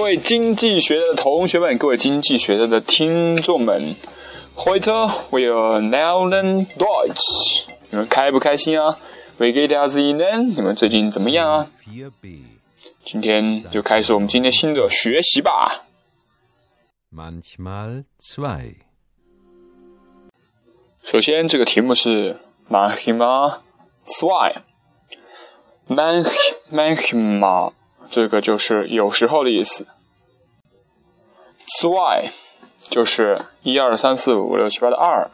各位经济学的同学们，各位经济学的听众们，Heute wir lernen Deutsch。你们开不开心啊？Wie geht es Ihnen？你们最近怎么样啊？今天就开始我们今天新的学习吧。Manchmal zwei。首先，这个题目是 Manchmal zwei。Manch Manchmal。这个就是有时候的意思。zwei 就是一二三四五六七八的二。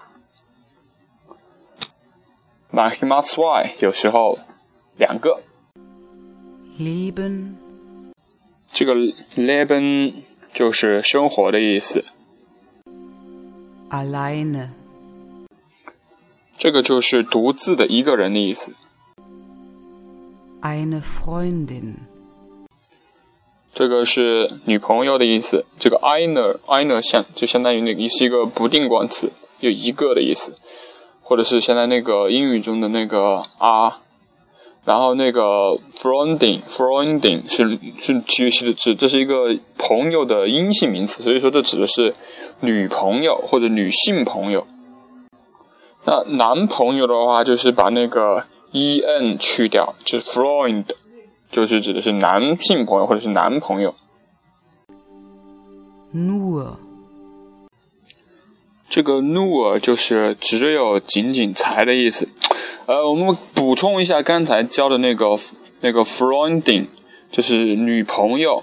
manchmal zwei 有时候两个。leben 这个 leben 就是生活的意思。alleine 这个就是独自的一个人的意思。eine Freundin 这个是女朋友的意思。这个 einer einer 相就相当于那个是一个不定冠词，有一个的意思，或者是现在那个英语中的那个啊。然后那个 freunding freunding 是是其实指这是一个朋友的阴性名词，所以说这指的是女朋友或者女性朋友。那男朋友的话，就是把那个 en 去掉，就是 Freund。就是指的是男性朋友或者是男朋友。nur 这个 nur 就是只有仅仅才的意思。呃，我们补充一下刚才教的那个那个 Freundin，就是女朋友。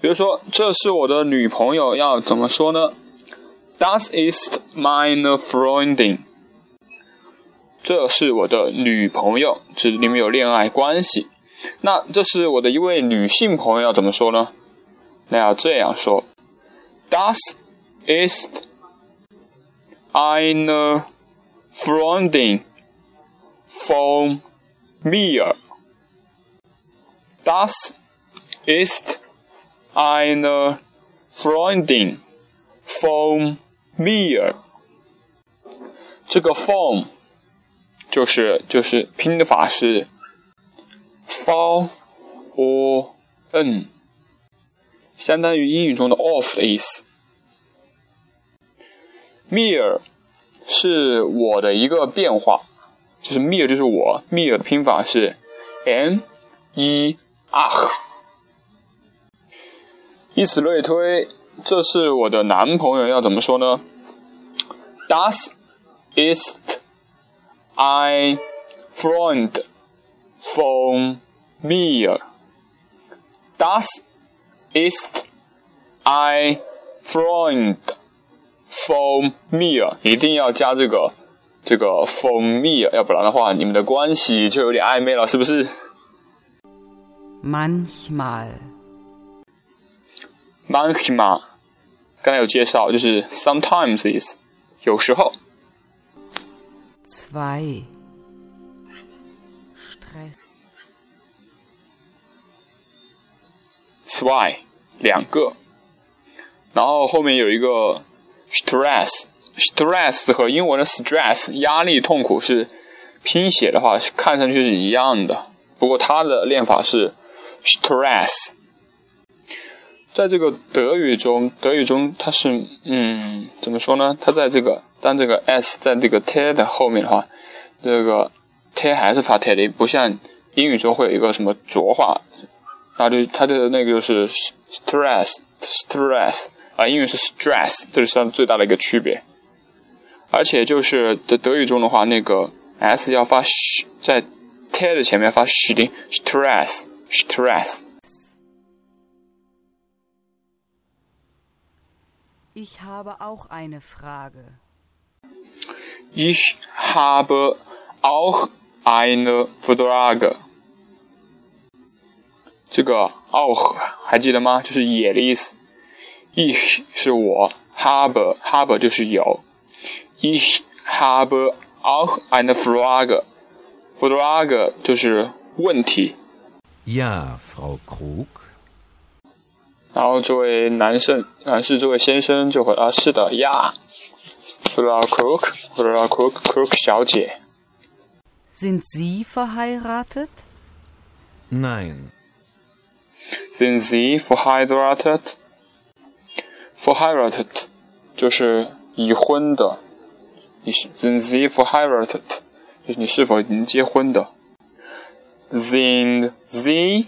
比如说，这是我的女朋友，要怎么说呢？Das ist meine Freundin。这是我的女朋友，指你们有恋爱关系。那这是我的一位女性朋友，要怎么说呢？那要这样说：Das ist eine Freundin von mir. Das ist eine Freundin von mir. 这个 from 就是就是拼法是。 f o n 相当于英语中的 off 的意思。me 是我的一个变化，就是 me 就是我，me 的拼法是 m e r。以此类推，这是我的男朋友，要怎么说呢？Das ist ein Freund von mir. Das ist ein Freund von mir. 一定要加这个这个 from me，要不然的话，你们的关系就有点暧昧了，是不是？Manchmal。Manchmal，刚才有介绍，就是 sometimes 的意思，有时候。Zwei。Zwei 两个，然后后面有一个 stress，stress 和英文的 stress 压力痛苦是拼写的话看上去是一样的，不过它的练法是 stress。在这个德语中，德语中它是嗯怎么说呢？它在这个当这个 s 在这个 t 的后面的话，这个 t 还是发 t 的，不像英语中会有一个什么浊化。它的它的那个就是 stress，stress 啊，英语是 stress，这是它最大的一个区别。而且就是在德语中的话，那个 s 要发 sh，在 t 的前面发 sh 的 stress，stress。Ich habe auch eine Frage. Ich habe auch eine Frage. 这个 auch 还记得吗？就是也的意思。ich 是我，habe habe 就是有。ich habe auch eine Frage，Frage 就是问题。Ja，Frau Krug。然后这位男生，男士这位先生就回答是的呀。Frau Krug，Frau Krug，Krug 小姐。Sind Sie verheiratet? Nein。Sind Sie verheiratet? Verheiratet 就是已婚的。你是 Sind Sie verheiratet？就是你是否已经结婚的。Sind Sie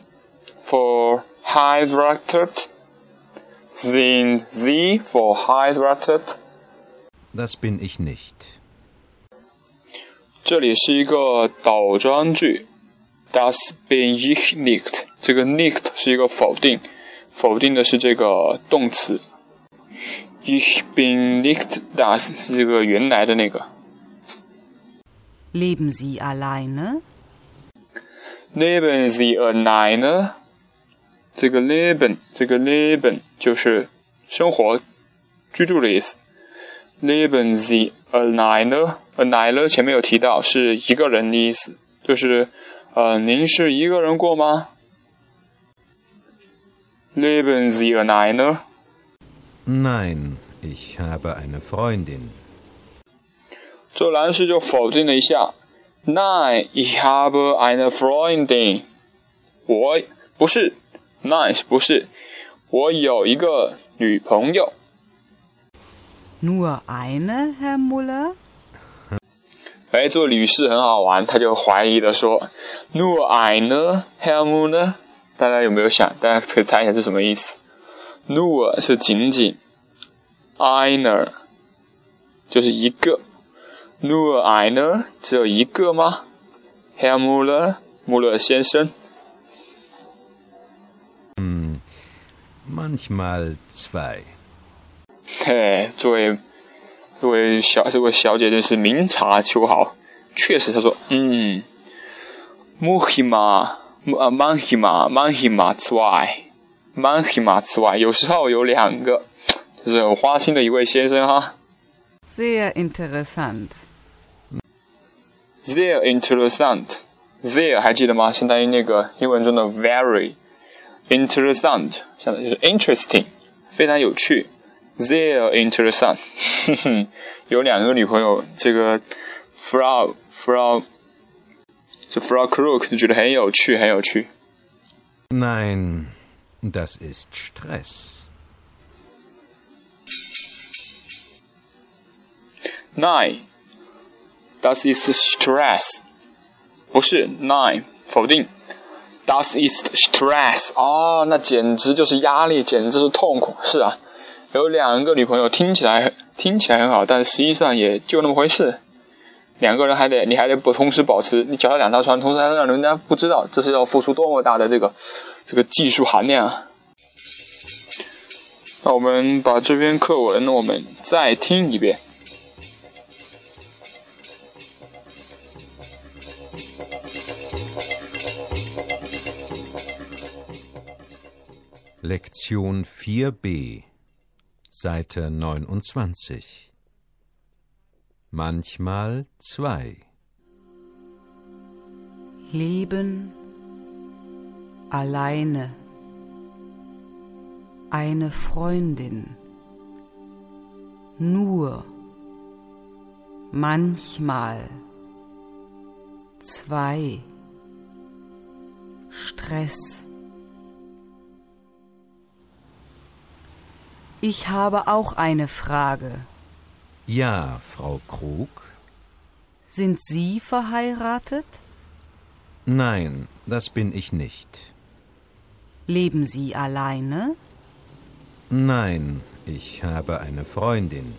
verheiratet? Sind Sie verheiratet? Das bin ich nicht. 这里是一个倒装句 ，das bin ich nicht。这个 nicht 是一个否定，否定的是这个动词。Ich bin nicht das 是这个原来的那个。Leben Sie alleine? Leben Sie alleine？这个 leben 这个 leben 就是生活、居住的意思。Leben Sie alleine？alleine 前面有提到是一个人的意思，就是呃，您是一个人过吗？Leben Sie alleine？Nein, ich habe eine Freundin. 这男士就否定了一下。Nein, ich habe eine Freundin。我不是，Nein 不是，我有一个女朋友。Nur eine, Herr Muller? 哎，这位女士很好玩，她就怀疑的说：“Nur i 呢 Helm 呢？”大家有没有想？大家可以猜一下是什么意思？Nur 是仅仅就是一个，Nur eine 只有一个吗？Helm？穆勒先生。Manchmal zwei。嘿，作为作为小这位小姐真是明察秋毫，确实，她说，嗯，muhima 啊 manhima manhima zwei，manhima zwei，有时候有两个，这是很花心的一位先生哈。Sehr interessant. Sehr interessant，sehr 还记得吗？相当于那个英文中的 very interessant，相当于就是 interesting，非常有趣。Sehr interessant，哼哼，有两个女朋友，这个 Frau Frau 这 Frau Krug 就觉得很有趣，很有趣。Nein, das ist Stress. Nine，das ist Stress，不是 nine，否定。Das ist Stress，哦，那简直就是压力，简直就是痛苦。是啊，有两个女朋友，听起来听起来很好，但实际上也就那么回事。两个人还得，你还得不同时保持，你脚踏两条船，同时还让人家不知道，这是要付出多么大的这个这个技术含量啊！那我们把这篇课文我们再听一遍。Lektion 4b, Seite 29. Manchmal zwei. Leben alleine. Eine Freundin. Nur. Manchmal. Zwei. Stress. Ich habe auch eine Frage. Ja, Frau Krug? Sind Sie verheiratet? Nein, das bin ich nicht. Leben Sie alleine? Nein, ich habe eine Freundin.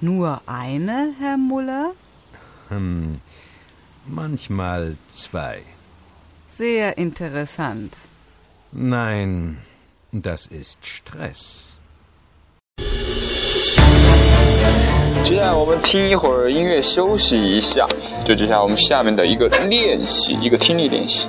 Nur eine, Herr Muller? Hm, manchmal zwei. Sehr interessant. Nein, das ist Stress. 接下来我们听一会儿音乐，休息一下。就接下来我们下面的一个练习，一个听力练习。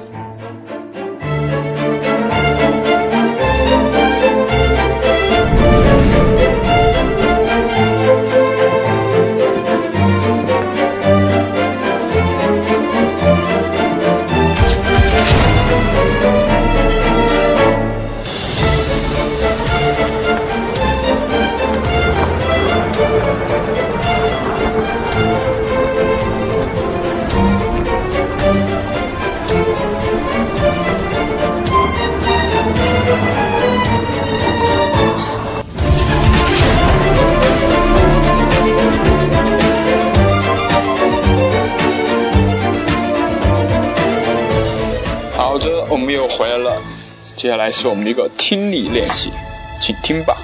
来是我们的一个听力练习，请听吧。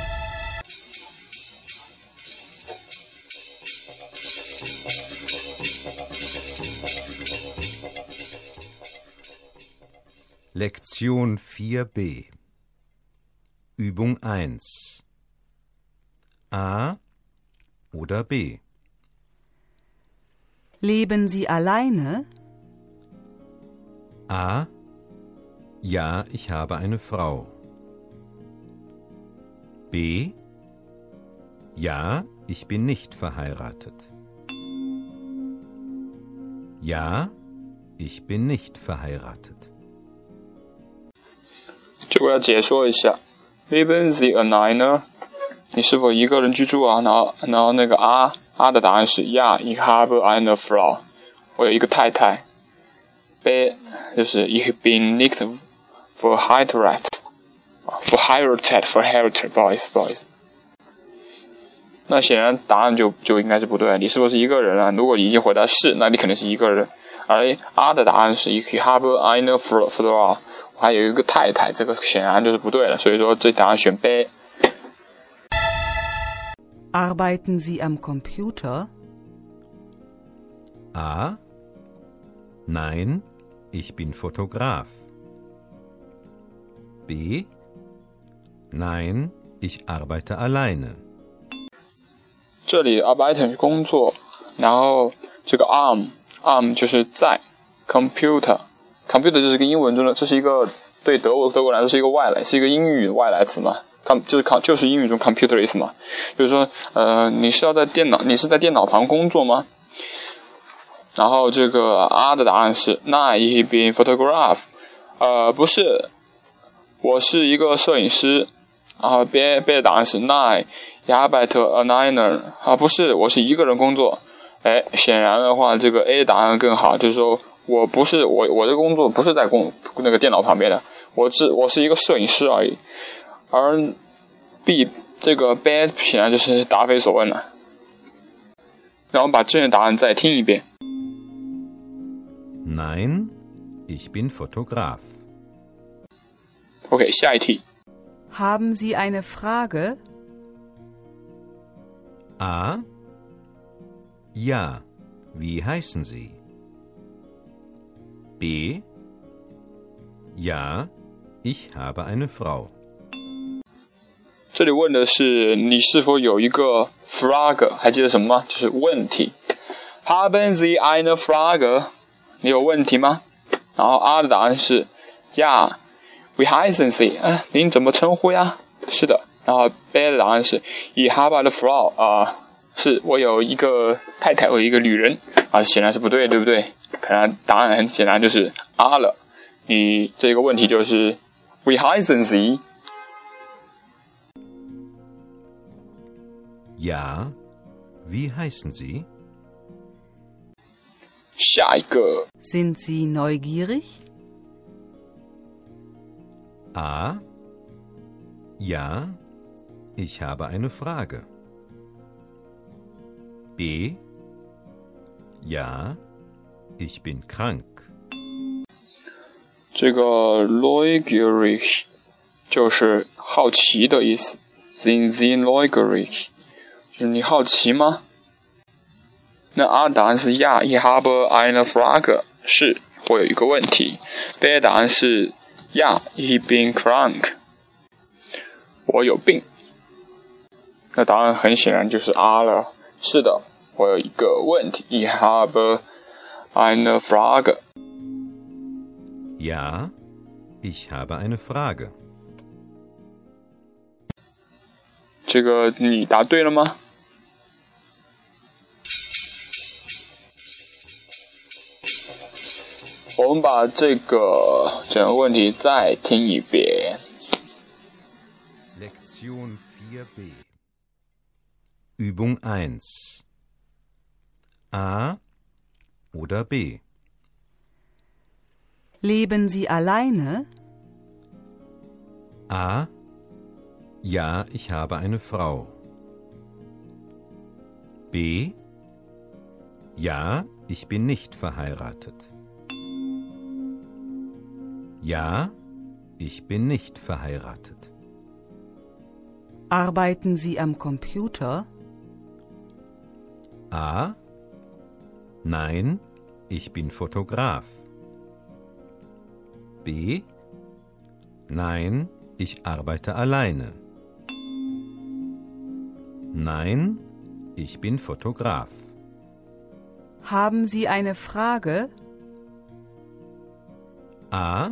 Lektion 4b Übung 1 A oder B Leben Sie alleine? A Ja, ich habe eine Frau. B Ja, ich bin nicht verheiratet. Ja, ich bin nicht verheiratet. 这个要解说一下，Leben Sie alleine？你是否一个人居住啊？然后，然后那个啊啊的答案是 Ja，ich habe eine Frau。我有一个太太。B 就是 Ich bin nicht verheiratet。verheiratet，verheiratet，不好意思，不好意思。那显然答案就就应该是不对。你是不是一个人啊？如果你已经回答是，那你肯定是一个人。而啊的答案是 Ich habe eine Frau。还有一个太太，这个显然就是不对了，所以说这答案选 B。Arbeiten Sie am Computer? A. Nein, ich bin Fotograf. B. Nein, ich arbeite alleine. 这里 arbeiten 是工作，然后这个 am am 就是在 computer。computer 就是个英文中的，这是一个对德国德国来说是一个外来，是一个英语外来词嘛，com 就是 com 就是英语中 computer 的意思嘛，就是说，呃，你是要在电脑，你是在电脑旁工作吗？然后这个 R 的答案是 No, he been photograph，呃，不是，我是一个摄影师。然后 B B 的答案是 No, he arbeitet alleine，啊，不是，我是一个人工作。哎，显然的话，这个 A 答案更好，就是说。我不是我我的工作不是在工那个电脑旁边的，我是我是一个摄影师而已。而 B 这个 bad 显然就是答非所问了。让我把正确答案再听一遍。Nein, ich bin Fotograf. OK，下一题。Haben Sie eine Frage? A. Ja. Wie heißen Sie? B. Ja, ich habe eine Frau. 这里问的是你是否有一个 Frage，还记得什么吗？就是问题。Haben Sie eine Frage？你有问题吗？然后 R 的答案是 Ja，Wie heißen Sie？啊，您怎么称呼呀？是的。然后 B 的答案是 Ich habe eine Frau。啊，是我有一个太太，我有一个女人。啊，显然是不对，对不对？可能答案很显然就是 R 了。你这个问题就是 We heißen Sie? Ja, wie heißen Sie? 下一个 Sind Sie neugierig? A. Ja, ich habe eine Frage. B. Ja, ich bin krank. 这个 neugierig 就是好奇的意思。Sind Sie neugierig？就是你好奇吗？那 A 答案是 Ja，ich habe eine Frage，是我有一个问题。B 答案是 Ja，ich bin krank，我有病。那答案很显然就是 A 了。是的。我有一个问题，Ich habe eine Frage. Ja, ich habe eine Frage. 这个你答对了吗？ 我们把这个整个问题再听一遍。Lektion 4b Übung 1 A oder B? Leben Sie alleine? A. Ja, ich habe eine Frau. B. Ja, ich bin nicht verheiratet. Ja, ich bin nicht verheiratet. Arbeiten Sie am Computer? A. Nein, ich bin Fotograf. B. Nein, ich arbeite alleine. Nein, ich bin Fotograf. Haben Sie eine Frage? A.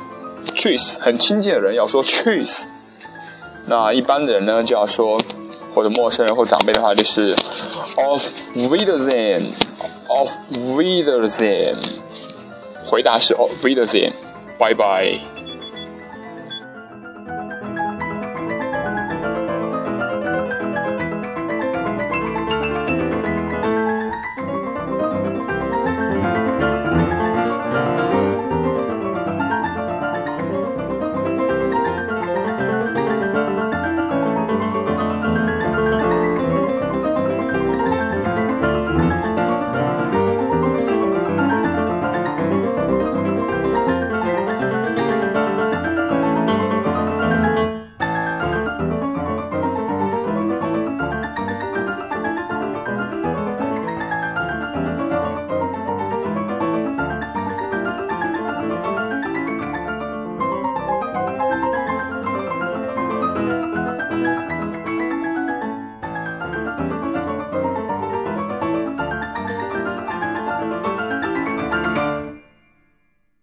cheese，很亲近的人要说 cheese，那一般人呢就要说，或者陌生人或长辈的话就是 of Wiedersehen，of Wiedersehen，回答是 of Wiedersehen，拜拜。